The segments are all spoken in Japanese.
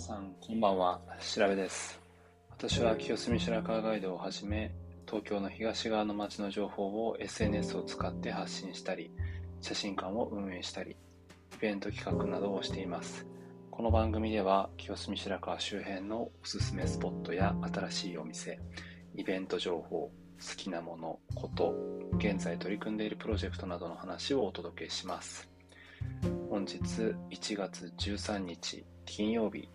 さん、こんばんは。調べです。私は清澄白河ガイドをはじめ、東京の東側の街の情報を SNS を使って発信したり、写真館を運営したり、イベント企画などをしています。この番組では、清澄白河周辺のおすすめスポットや新しいお店、イベント情報、好きなもの、こと、現在取り組んでいるプロジェクトなどの話をお届けします。本日1月13日金曜日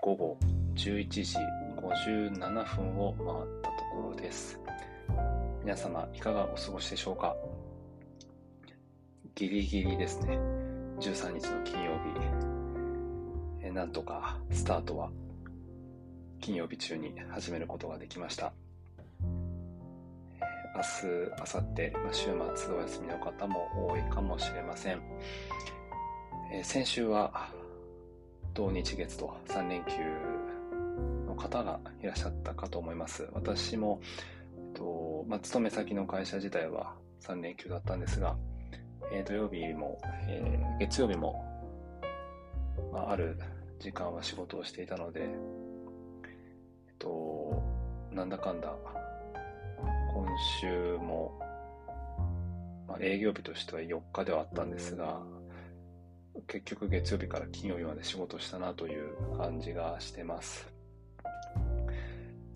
午後11時57分を回ったところです。皆様いかがお過ごしでしょうか？ギリギリですね。13日の金曜日。えなんとかスタートは金曜日中に始めることができました。明日、明後日、ま、週末お休みの方も多いかもしれません。え、先週は土日月と3連休の方がいらっしゃったかと思います。私も、えっとまあ、勤め先の会社自体は3連休だったんですが、えー、土曜日も、えー、月曜日も、まあ、ある時間は仕事をしていたので、えっと、なんだかんだ、今週も、まあ、営業日としては4日ではあったんですが、結局月曜日から金曜日まで仕事したなという感じがしてます。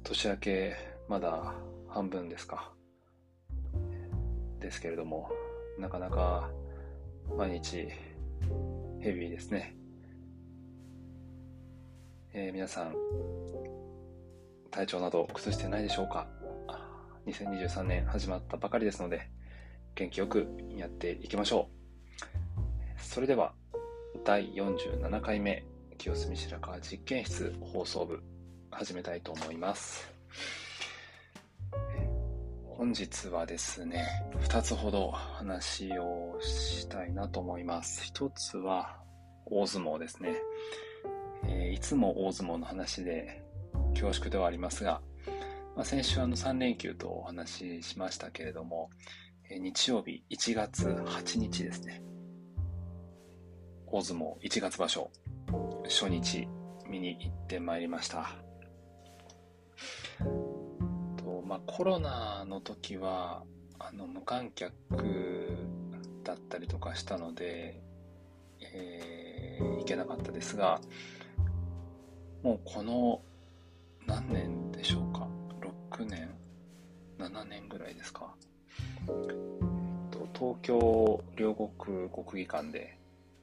年明けまだ半分ですか。ですけれども、なかなか毎日ヘビーですね。えー、皆さん、体調など崩してないでしょうか ?2023 年始まったばかりですので、元気よくやっていきましょう。それでは、第47回目清澄白河実験室放送部始めたいと思います。本日はですね2つほど話をしたいなと思います。1つは大相撲ですね、えー、いつも大相撲の話で恐縮ではありますが、まあ、先週あの3連休とお話ししましたけれども、えー、日曜日1月8日ですね。大相撲1月場所。初日見に行ってまいりました。と、まあ、コロナの時はあの無観客だったりとかしたので、えー、行けなかったですがもうこの何年でしょうか？6年？7年ぐらいですか？東京両国国技館で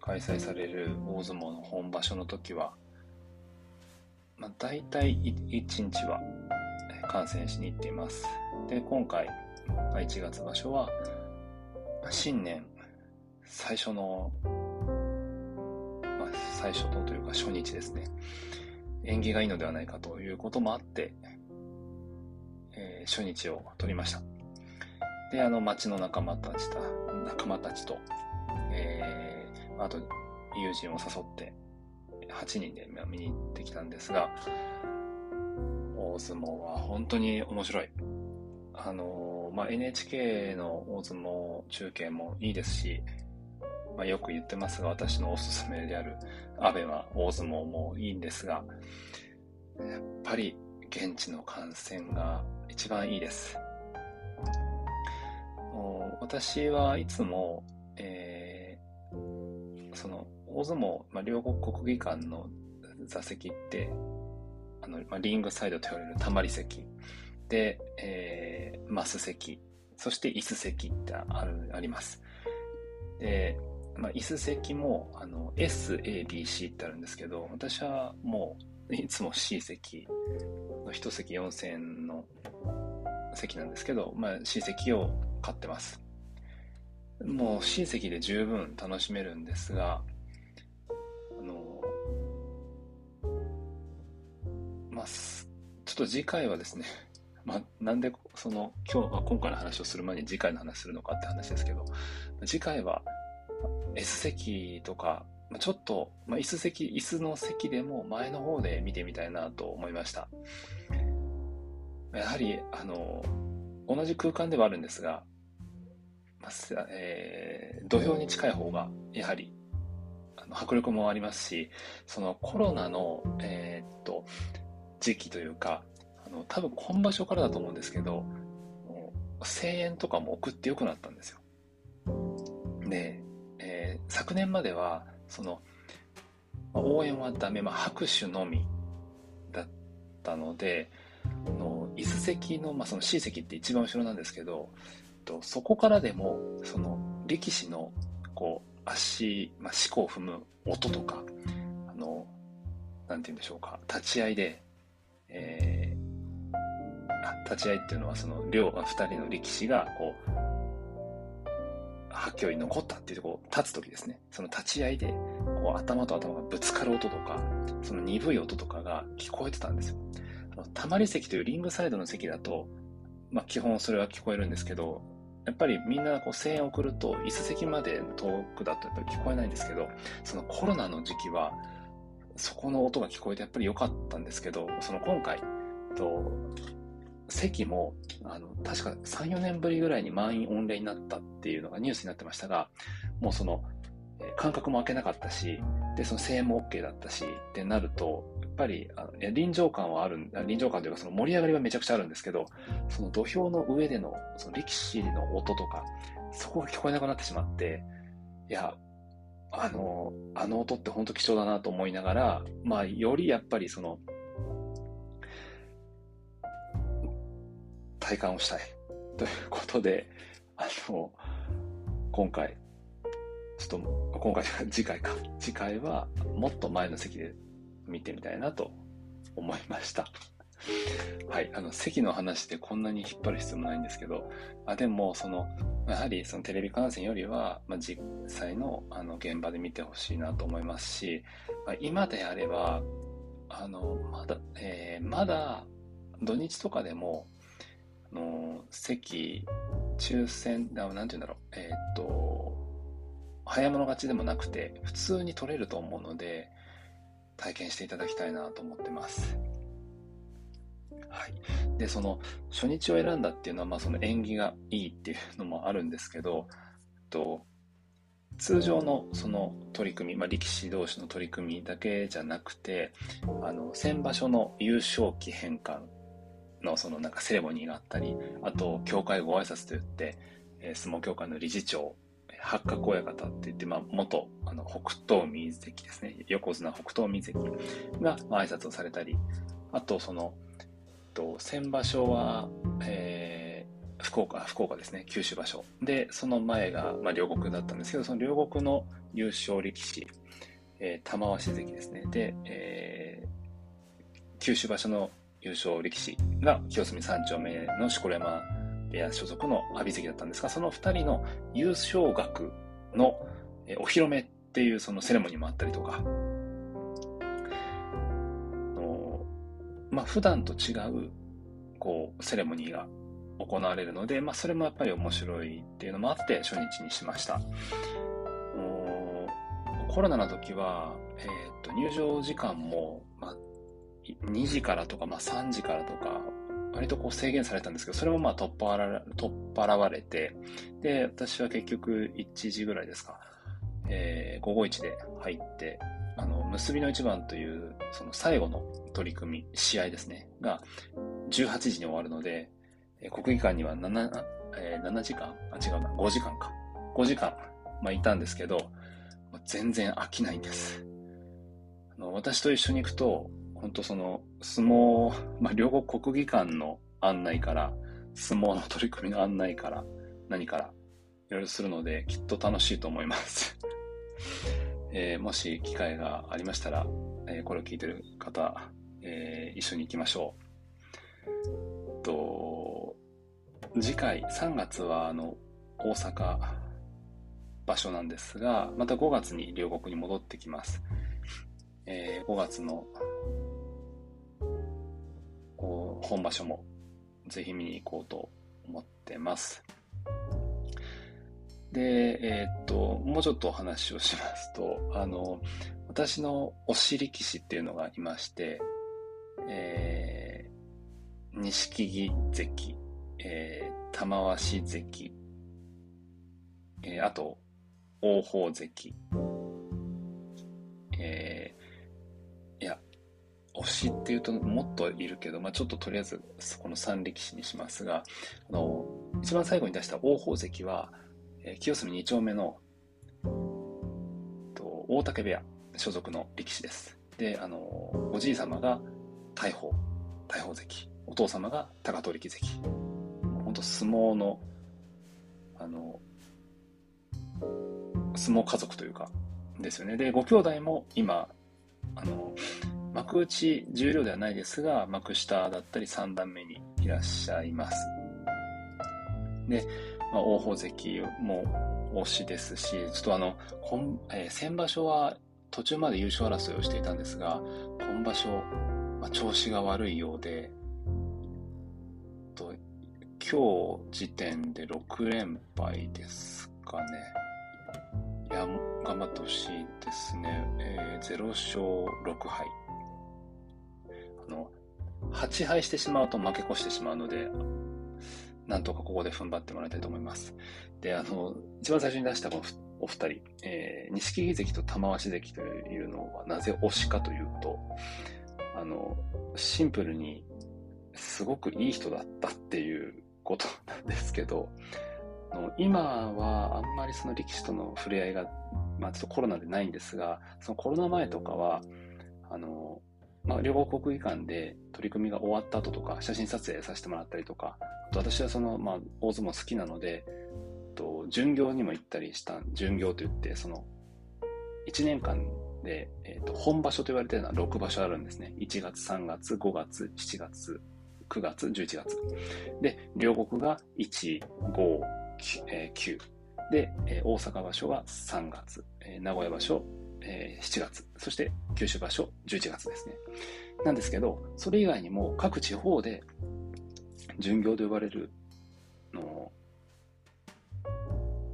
開催される大相撲の本場所の時は、まあ、大体1日は観戦しに行っています。で、今回、1月場所は、新年最初の、まあ、最初のというか初日ですね。縁起がいいのではないかということもあって、えー、初日を取りました。で、あの、町の仲間たちと、仲間たちと、あと友人を誘って8人で見に行ってきたんですが、大相撲は本当に面白い。あの、まあ、NHK の大相撲中継もいいですし、まあ、よく言ってますが、私のおすすめであるアベマ大相撲もいいんですが、やっぱり現地の観戦が一番いいです。私はいつも、その大相撲、まあ、両国国技館の座席ってあの、まあ、リングサイドと言われるたまり席。で、えー、マス席。そして椅子席ってあるあります。で、まあ、椅子席もあの SABC ってあるんですけど私はもういつも C 席の1席4000円の席なんですけど、まあ、C 席を買ってます。もう親戚で十分楽しめるんですが、あの、まあ、ちょっと次回はですね、まあ、なんでその今日、は今回の話をする前に次回の話するのかって話ですけど、次回は S 席とか、まあちょっと、まあ、椅子席、椅子の席でも前の方で見てみたいなと思いました。やはり、あの、同じ空間ではあるんですが、えー、土俵に近い方がやはり迫力もありますし、そのコロナの、えー、っと、時期というか、あの、多分今場所からだと思うんですけど、声援とかも送ってよくなったんですよ。で、えー、昨年までは、その、応援はダメ、まあ、拍手のみだったので、の伊豆関の、まあ、その C 席って一番後ろなんですけど、とそこからでも、その力士の、こう、足、まあ、四股を踏む音とか、あの、なんて言うんでしょうか、立ち合いで、えー、立ち合いっていうのは、その、両、二人の力士が、こう、発狂に残ったっていうとこ立つ時ですね。その立ち合いで、こう、頭と頭がぶつかる音とか、その鈍い音とかが聞こえてたんですよ。たまり席というリングサイドの席だと、まあ、基本それは聞こえるんですけど、やっぱりみんなこう声援を送ると、椅子席まで遠くだとやっぱり聞こえないんですけど、そのコロナの時期は、そこの音が聞こえてやっぱり良かったんですけど、その今回、と席も、あの、確か3、4年ぶりぐらいに満員御礼になったっていうのがニュースになってましたが、もうその、間隔も空けなかったし、で、その声援も OK だったし、ってなると、ぱり、あの臨場感はある、臨場感というかその盛り上がりはめちゃくちゃあるんですけど、その土俵の上での、その力士の音とか、そこが聞こえなくなってしまって、いや、あの、あの音って本当貴重だなと思いながら、まあ、よりやっぱりその、体感をしたい。ということで、あの、今回、ちょっと、今回、次回か。次回は、もっと前の席で見てみたいなと思いました。はい。あの、席の話でこんなに引っ張る必要もないんですけど、あでも、その、やはりそのテレビ観戦よりは、まあ、実際のあの現場で見てほしいなと思いますし、まあ、今であれば、あの、まだ、えー、まだ土日とかでも、あの、席、抽選、なんて言うんだろう、えっ、と、早物勝ちでもなくて、普通に取れると思うので、体験していただきたいなと思ってます。はい。で、その、初日を選んだっていうのは、まあ、その縁起がいいっていうのもあるんですけど、と通常のその取り組み、まあ、力士同士の取り組みだけじゃなくて、あの、先場所の優勝旗返還のそのなんかセレモニーがあったり、あと、協会ご挨拶といって、えー、相撲協会の理事長、八角親方って言って、まあ、元、あの、北東海関ですね。横綱北東海関が、まあ、挨拶をされたり、あと、その、と、先場所は、えー、福岡、福岡ですね、九州場所。で、その前が、まあ、両国だったんですけど、その両国の優勝力士、えー、玉鷲関ですね。で、えー、九州場所の優勝力士が清澄三丁目の錣山部屋所属の阿炎関だったんですが、その二人の優勝額のお披露目っていうそのセレモニーもあったりとか、まあ普段と違うこうセレモニーが行われるので、まあそれもやっぱり面白いっていうのもあって初日にしました。コロナの時は、えー、と入場時間も、まあ、2時からとか、まあ、3時からとか割とこう制限されたんですけど、それもまあ取っ払取っ払われて、で、私は結局1時ぐらいですか、えー、午後1で入って、あの、結びの一番という、その最後の取り組み、試合ですね、が18時に終わるので、国技館には 7, えー、7時間？あ、違うな、5時間か。5時間、まあ、いたんですけど、全然飽きないんです。あの私と一緒に行くと、本当その、相撲、まあ、両国国技館の案内から、相撲の取り組みの案内から、何から、いろいろするので、きっと楽しいと思います えー、もし機会がありましたら、えー、これを聞いてる方、えー、一緒に行きましょう。と、次回、3月は、あの、大阪場所なんですが、また5月に両国に戻ってきます。えー、5月の本場所もぜひ見に行こうと思ってます。で、えー、っと、もうちょっとお話をしますと、あの、私の推し力士っていうのがいまして、えー、錦木関、えー、玉鷲関、えー、あと、王鵬関、っていうともっといるけど、まあ、ちょっととりあえずそこの3力士にしますが、あの、一番最後に出した王鵬関は、えー、清澄2丁目の、と大竹部屋所属の力士です。で、あの、おじい様が大鵬、大鵬関、お父様が高取関。本当相撲の、あの、相撲家族というか、ですよね。で、ご兄弟も今、あの、幕内重量ではないですが、幕下だったり3段目にいらっしゃいます。で、まあ、大宝関も推しですし、ちょっとあの、今えー、先場所は途中まで優勝争いをしていたんですが、今場所、まあ、調子が悪いようで、と今日時点で6連敗ですかね。いや、頑張ってほしいですね。えー、0勝6敗。8敗してしまうと負け越してしまうので、なんとかここで踏ん張ってもらいたいと思います。で、あの、一番最初に出したこのお二人、えー、錦木関と玉鷲関というのはなぜ推しかというと、あの、シンプルにすごくいい人だったっていうことなんですけど、今はあんまりその力士との触れ合いがまあ、ちょっとコロナでないんですが、そのコロナ前とかは、あの、まあ、両国国技館で取り組みが終わった後とか、写真撮影させてもらったりとか、あと私はその、まあ、大相撲好きなので、巡業にも行ったりした、巡業といって、その、1年間で、えーと、本場所と言われているのは6場所あるんですね。1月、3月、5月、7月、9月、11月。で、両国が1、5、9、で、大阪場所は3月、名古屋場所、えー、7月、そして九州場所11月ですね。なんですけど、それ以外にも各地方で巡業と呼ばれるの、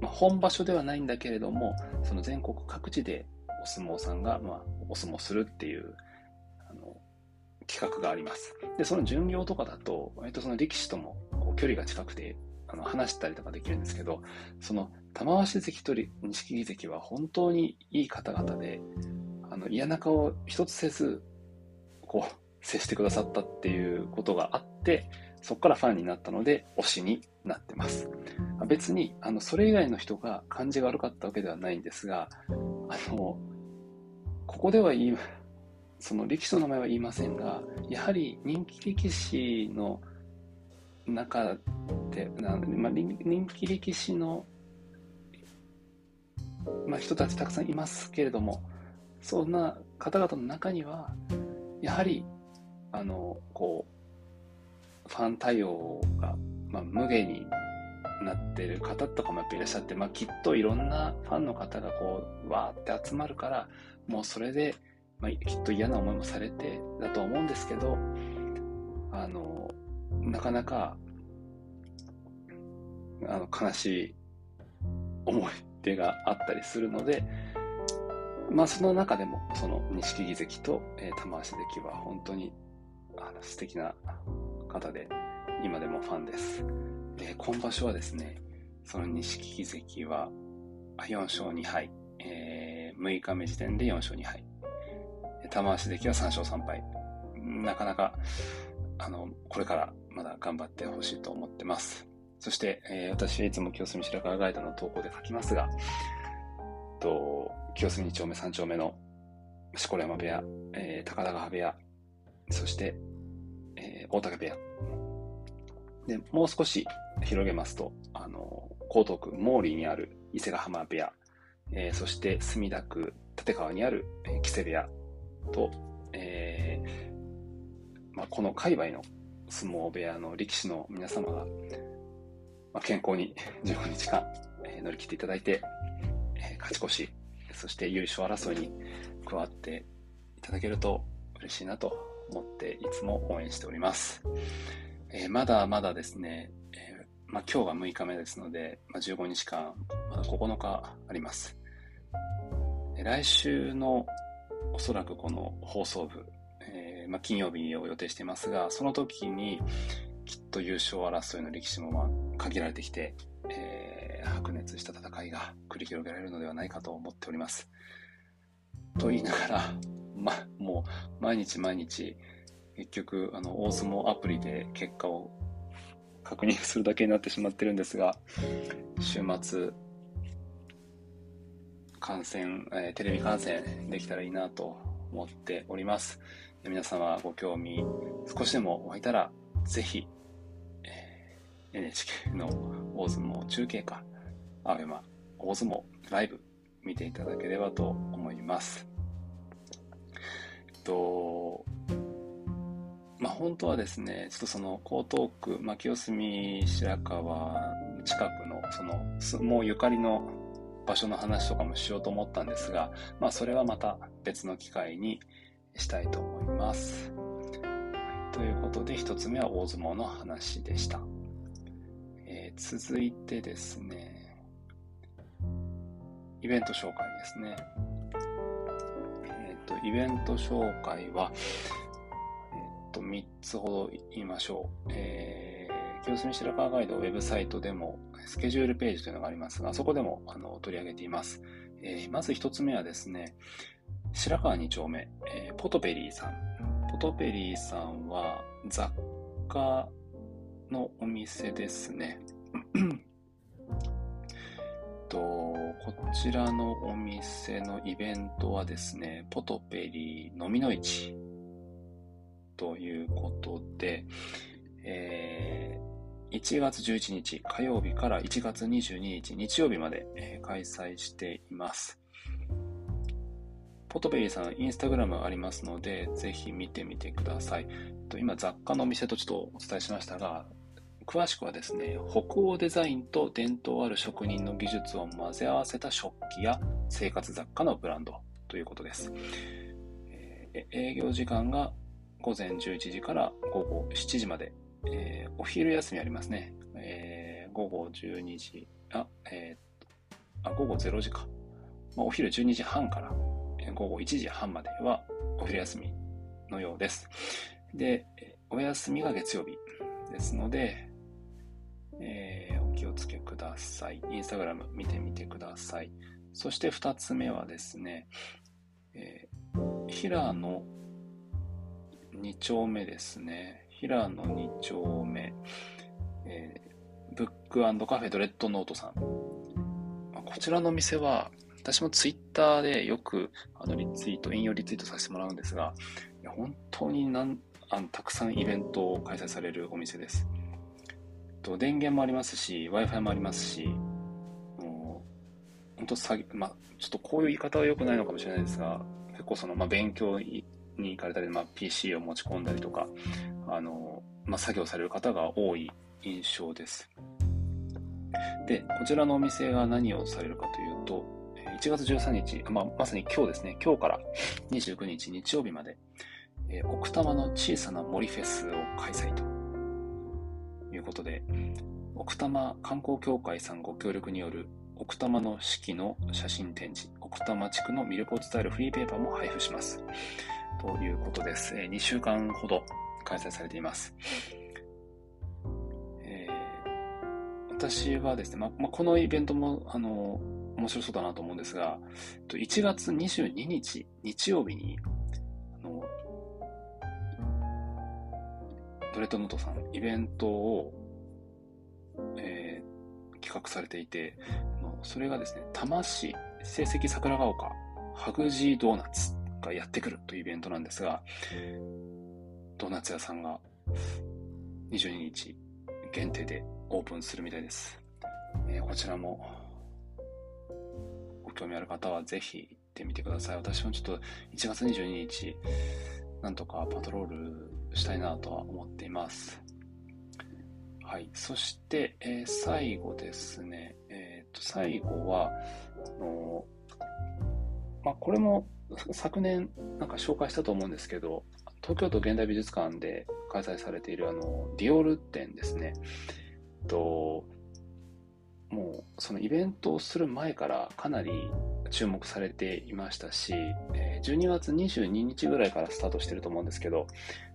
まあ、本場所ではないんだけれども、その全国各地でお相撲さんが、まあ、お相撲するっていうあの企画があります。で、その巡業とかだと、割とその力士ともこう距離が近くて、あの話したりとかできるんですけど、その玉鷲関と錦木関は本当にいい方々で、あの嫌な顔を一つせず、こう、接してくださったっていうことがあって、そこからファンになったので、推しになってます。別に、あの、それ以外の人が感じが悪かったわけではないんですが、あの、ここでは言い、その力士の名前は言いませんが、やはり人気力士の中で、まあ、人気力士の、まあ、人たちたくさんいますけれども、そんな方々の中には、やはり、あの、こう、ファン対応が、まあ、無限になってる方とかもやっぱいらっしゃって、まあ、きっといろんなファンの方がこう、わーって集まるから、もうそれで、まあ、きっと嫌な思いもされてだと思うんですけど、あの、なかなか、あの、悲しい思い出があったりするので、まあ、その中でも、その、錦木関と、えー、玉鷲関は本当に、あの、素敵な方で、今でもファンです。で、今場所はですね、その錦木関は、4勝2敗、えー、6日目時点で4勝2敗。玉鷲関は3勝3敗。なかなか、あの、これからまだ頑張ってほしいと思ってます。そして、えー、私はいつも清澄白河ガイドの投稿で書きますが、えっと清澄2丁目3丁目の錣山部屋、えー、高田川部屋、そして、えー、大竹部屋。で、もう少し広げますと、あの、江東区毛利にある伊勢ヶ浜部屋、えー、そして墨田区立川にある、木瀬部屋と、えーまあ、この界隈の相撲部屋の力士の皆様が、まあ、健康に15日間、えー、乗り切っていただいて、えー、勝ち越し、そして優勝争いに加わっていただけると嬉しいなと思っていつも応援しております。えー、まだまだですね、えまあ、今日が6日目ですので、まあ、15日間、まだ9日あります。来週のおそらくこの放送部、えー、まあ、金曜日を予定していますが、その時にきっと優勝争いの歴史もまあ限られてきて、えー、白熱した戦いが繰り広げられるのではないかと思っております。と言いながら、ま、もう毎日毎日、結局、あの、大相撲アプリで結果を確認するだけになってしまってるんですが、週末、観戦、えー、テレビ観戦できたらいいなと思っております。皆様ご興味少しでも湧いたら、ぜひ、えー、NHK の大相撲中継か、アベマ大相撲ライブ見ていただければと思います。と、まあ、本当はですね、ちょっとその江東区、まあ、清澄白河近くのその相撲ゆかりの場所の話とかもしようと思ったんですが、まあ、それはまた別の機会にしたいと思います。ということで、一つ目は大相撲の話でした。えー、続いてですね、イベント紹介ですね。えっ、ー、と、イベント紹介は、えっ、ー、と、3つほど言いましょう。えー、清澄白河ガイドウェブサイトでもスケジュールページというのがありますが、そこでもあの取り上げています。えー、まず1つ目はですね、白川2丁目、えー、ポトペリーさん。ポトペリーさんは雑貨のお店ですね。と、こちらのお店のイベントはですね、ポトペリー飲みの市ということで、えー、1月11日火曜日から1月22日日曜日まで、えー、開催しています。ポトベリーさん、インスタグラムありますので、ぜひ見てみてください。今、雑貨のお店とちょっとお伝えしましたが、詳しくはですね、北欧デザインと伝統ある職人の技術を混ぜ合わせた食器や生活雑貨のブランドということです。えー、営業時間が午前11時から午後7時まで、えー、お昼休みありますね。えー、午後12時、あ、えー、あ、午後0時か。まあ、お昼12時半から午後1時半まではお昼休みのようです。で、お休みが月曜日ですので、えー、お気をつけください。インスタグラム見てみてください。そして2つ目はですね、えー、平野2丁目ですね。平野2丁目、えー、ブックカフェドレッドノートさん。こちらの店は、私もツイッターでよくあのリツイート、引用リツイートさせてもらうんですが、本当になんあのたくさんイベントを開催されるお店です。と電源もありますし、Wi-Fi もありますし、もう本当詐欺、まあ、ちょっとこういう言い方は良くないのかもしれないですが、結構その、まあ、勉強に行かれたり、まあ、PC を持ち込んだりとか、あの、まあ、作業される方が多い印象です。で、こちらのお店が何をされるかというと、1月13日、まあ、まさに今日ですね、今日から29日日曜日まで、えー、奥多摩の小さな森フェスを開催ということで、奥多摩観光協会さんご協力による奥多摩の四季の写真展示、奥多摩地区の魅力を伝えるフリーペーパーも配布します。ということです。えー、2週間ほど開催されています。えー、私はですね、ままこのイベントも、あの、面白そうだなと思うんですが、1月22日、日曜日に、あの、ドレッドノートさん、イベントを、えー、企画されていて、それがですね、多摩市成績桜ヶ丘ハグジードーナツがやってくるというイベントなんですが、ドーナツ屋さんが22日限定でオープンするみたいです。えー、こちらも興味ある方はぜひ行ってみてください。私もちょっと1月22日、なんとかパトロールしたいなとは思っています。はい。そして、えー、最後ですね。えっ、と、最後は、あの、まあ、これも昨年なんか紹介したと思うんですけど、東京都現代美術館で開催されているあの、ディオール展ですね。と、もうそのイベントをする前からかなり注目されていましたし、12月22日ぐらいからスタートしてると思うんですけど、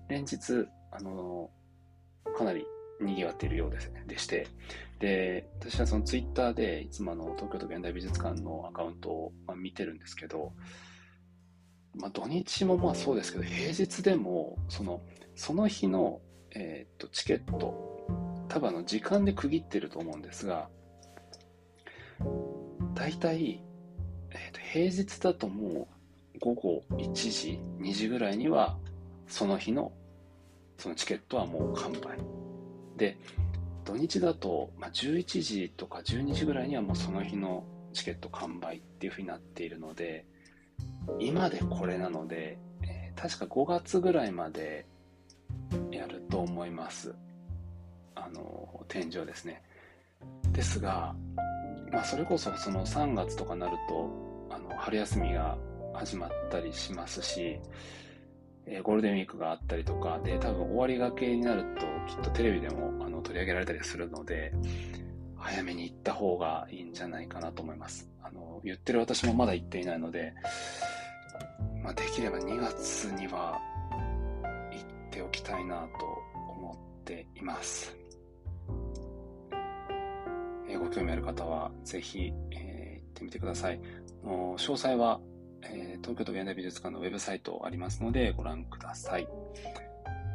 連日、あの、かなり賑わっているようですでして、で、私はそのツイッターでいつもあの東京都現代美術館のアカウントを、ま見てるんですけど、まあ、土日もまあそうですけど、平日でも、その、その日の、えー、とチケット、多分あの時間で区切ってると思うんですが、大体、えー、と平日だともう午後1時、2時ぐらいには、その日のそのチケットはもう完売。で、土日だと、まあ、11時とか12時ぐらいにはもうその日のチケット完売っていうふうになっているので、今でこれなので、えー、確か5月ぐらいまでやると思います。あの、天井ですね。ですが、まあ、それこそその3月とかになると、あの、春休みが始まったりしますし、えー、ゴールデンウィークがあったりとかで、多分終わりがけになると、きっとテレビでもあの取り上げられたりするので、早めに行った方がいいんじゃないかなと思います。あの、言ってる私もまだ行っていないので、まあ、できれば2月には行っておきたいなと思っています。え、ご興味ある方はぜひ、えー、行ってみてください。詳細は、えー、東京都現代美術館のウェブサイトありますのでご覧ください。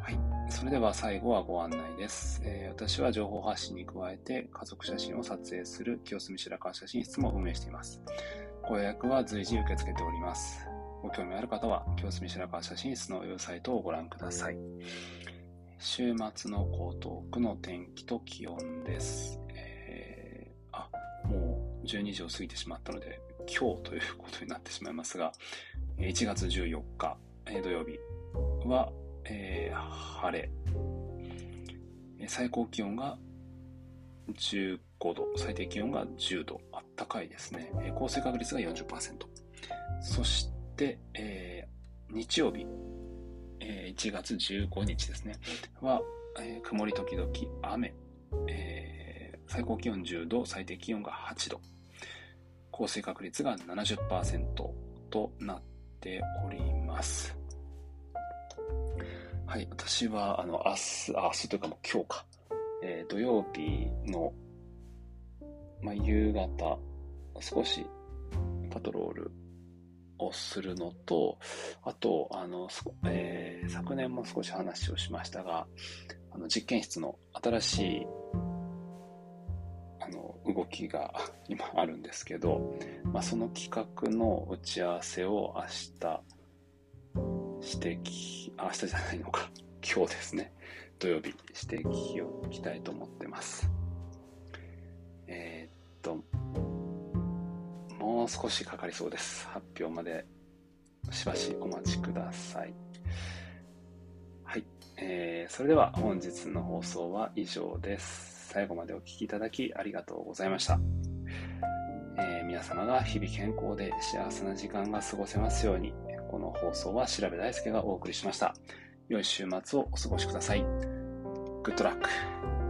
はい。それでは最後はご案内です。えー、私は情報発信に加えて家族写真を撮影する清澄白河写真室も運営しています。ご予約は随時受け付けております。ご興味ある方は、清澄白河写真室のウェブサイトをご覧ください。週末の江東区の天気と気温です。12時を過ぎてしまったので、今日ということになってしまいますが、1月14日、土曜日は、えー、晴れ。最高気温が15度、最低気温が10度、あったかいですね。降水確率が40%。そして、えー、日曜日、えー、1月15日ですね、は、えー、曇り時々雨、えー、最高気温10度、最低気温が8度、降水確率が70%となっております。はい、私は、あの、明日、あ、明日というかもう今日か、えー、土曜日の、まあ、夕方、少しパトロールをするのと、あと、あの、えー、昨年も少し話をしましたが、あの実験室の新しい動きが 今あるんですけど、まあ、その企画の打ち合わせを明日してき、明日じゃないのか、今日ですね、土曜日してきおきたいと思ってます。えー、っと、もう少しかかりそうです。発表までしばしお待ちください。はい。えー、それでは本日の放送は以上です。最後までお聴きいただきありがとうございました。えー、皆様が日々健康で幸せな時間が過ごせますように、この放送は調べ大輔がお送りしました。良い週末をお過ごしください。グッドラック。